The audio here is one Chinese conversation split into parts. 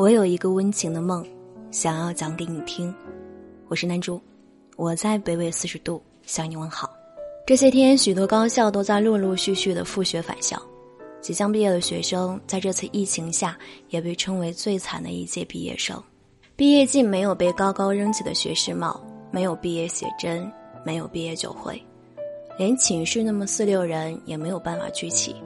我有一个温情的梦，想要讲给你听。我是南珠，我在北纬四十度向你问好。这些天，许多高校都在陆陆续续的复学返校，即将毕业的学生在这次疫情下也被称为最惨的一届毕业生。毕业季没有被高高扔起的学士帽，没有毕业写真，没有毕业酒会，连寝室那么四六人也没有办法聚齐。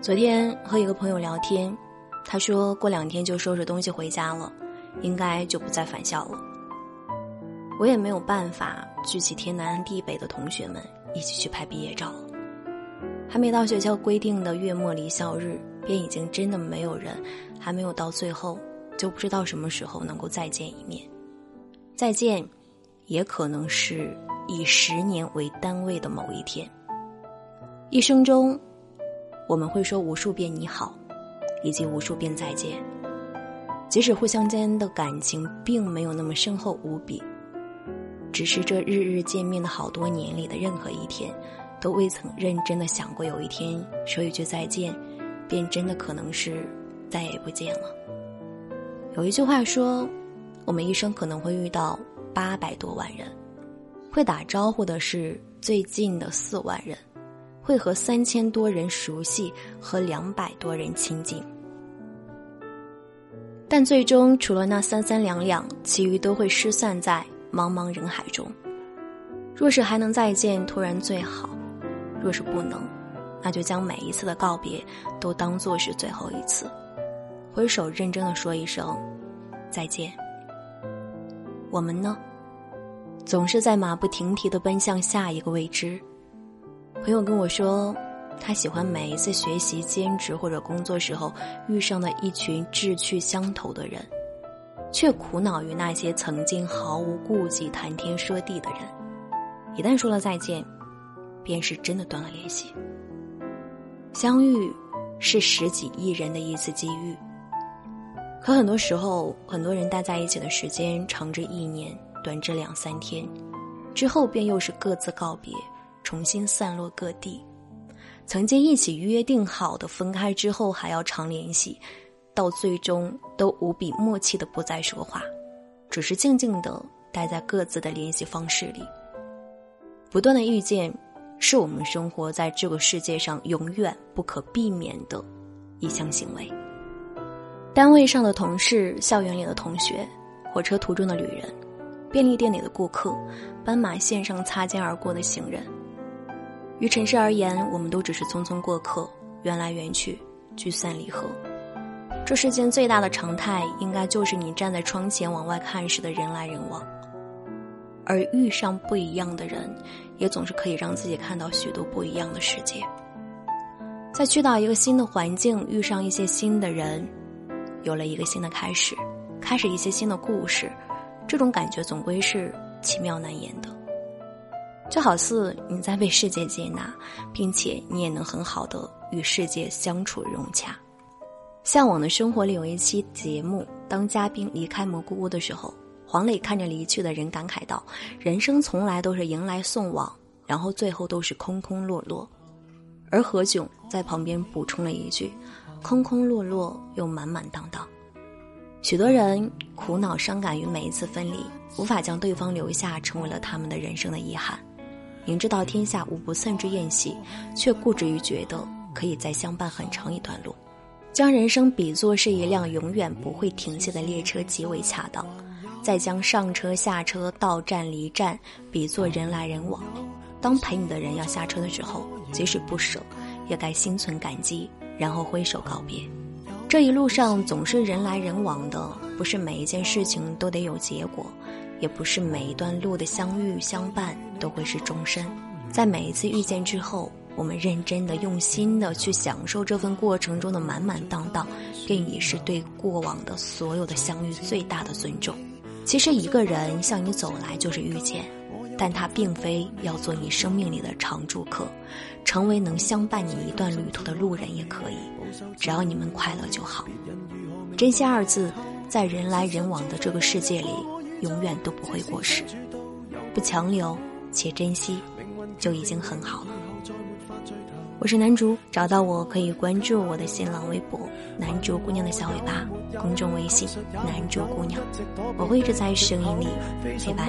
昨天和一个朋友聊天。他说过两天就收拾东西回家了，应该就不再返校了。我也没有办法聚起天南地北的同学们一起去拍毕业照了。还没到学校规定的月末离校日，便已经真的没有人，还没有到最后，就不知道什么时候能够再见一面。再见，也可能是以十年为单位的某一天。一生中，我们会说无数遍你好。以及无数遍再见，即使互相间的感情并没有那么深厚无比，只是这日日见面的好多年里的任何一天，都未曾认真的想过有一天说一句再见，便真的可能是再也不见了。有一句话说，我们一生可能会遇到八百多万人，会打招呼的是最近的四万人，会和三千多人熟悉，和两百多人亲近。但最终，除了那三三两两，其余都会失散在茫茫人海中。若是还能再见，突然最好；若是不能，那就将每一次的告别都当作是最后一次，挥手认真的说一声再见。我们呢，总是在马不停蹄的奔向下一个未知。朋友跟我说。他喜欢每一次学习、兼职或者工作时候遇上的一群志趣相投的人，却苦恼于那些曾经毫无顾忌谈天说地的人，一旦说了再见，便是真的断了联系。相遇是十几亿人的一次机遇，可很多时候，很多人待在一起的时间长至一年，短至两三天，之后便又是各自告别，重新散落各地。曾经一起约定好的，分开之后还要常联系，到最终都无比默契的不再说话，只是静静的待在各自的联系方式里。不断的遇见，是我们生活在这个世界上永远不可避免的一项行为。单位上的同事，校园里的同学，火车途中的旅人，便利店里的顾客，斑马线上擦肩而过的行人。于尘世而言，我们都只是匆匆过客，缘来缘去，聚散离合。这世间最大的常态，应该就是你站在窗前往外看时的人来人往。而遇上不一样的人，也总是可以让自己看到许多不一样的世界。再去到一个新的环境，遇上一些新的人，有了一个新的开始，开始一些新的故事，这种感觉总归是奇妙难言的。就好似你在被世界接纳，并且你也能很好的与世界相处融洽。向往的生活里有一期节目，当嘉宾离开蘑菇屋的时候，黄磊看着离去的人感慨道：“人生从来都是迎来送往，然后最后都是空空落落。”而何炅在旁边补充了一句：“空空落落又满满当当。”许多人苦恼伤感于每一次分离，无法将对方留下，成为了他们的人生的遗憾。明知道天下无不散之宴席，却固执于觉得可以再相伴很长一段路，将人生比作是一辆永远不会停歇的列车极为恰当；再将上车下车到站离站比作人来人往。当陪你的人要下车的时候，即使不舍，也该心存感激，然后挥手告别。这一路上总是人来人往的，不是每一件事情都得有结果。也不是每一段路的相遇相伴都会是终身，在每一次遇见之后，我们认真的、用心的去享受这份过程中的满满当当，便已是对过往的所有的相遇最大的尊重。其实，一个人向你走来就是遇见，但他并非要做你生命里的常住客，成为能相伴你一段旅途的路人也可以，只要你们快乐就好。珍惜二字，在人来人往的这个世界里。永远都不会过时，不强留且珍惜，就已经很好了。我是男主，找到我可以关注我的新浪微博“男主姑娘的小尾巴”，公众微信“男主姑娘”，我会一直在声音里陪伴。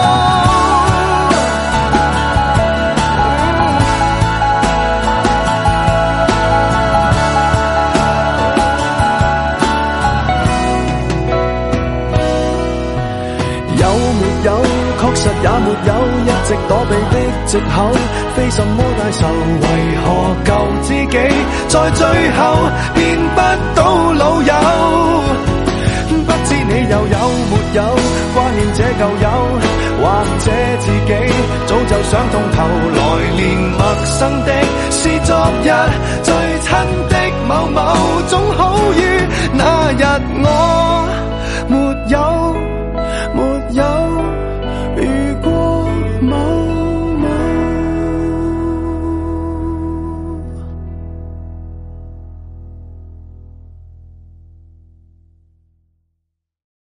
没有确实也没有一直躲避的藉口非什么大仇为何旧知己在最后变不到老友不知你又有没有挂念这旧友或者自己早就想通透来年陌生的是昨日最亲的某某总好于那日我没有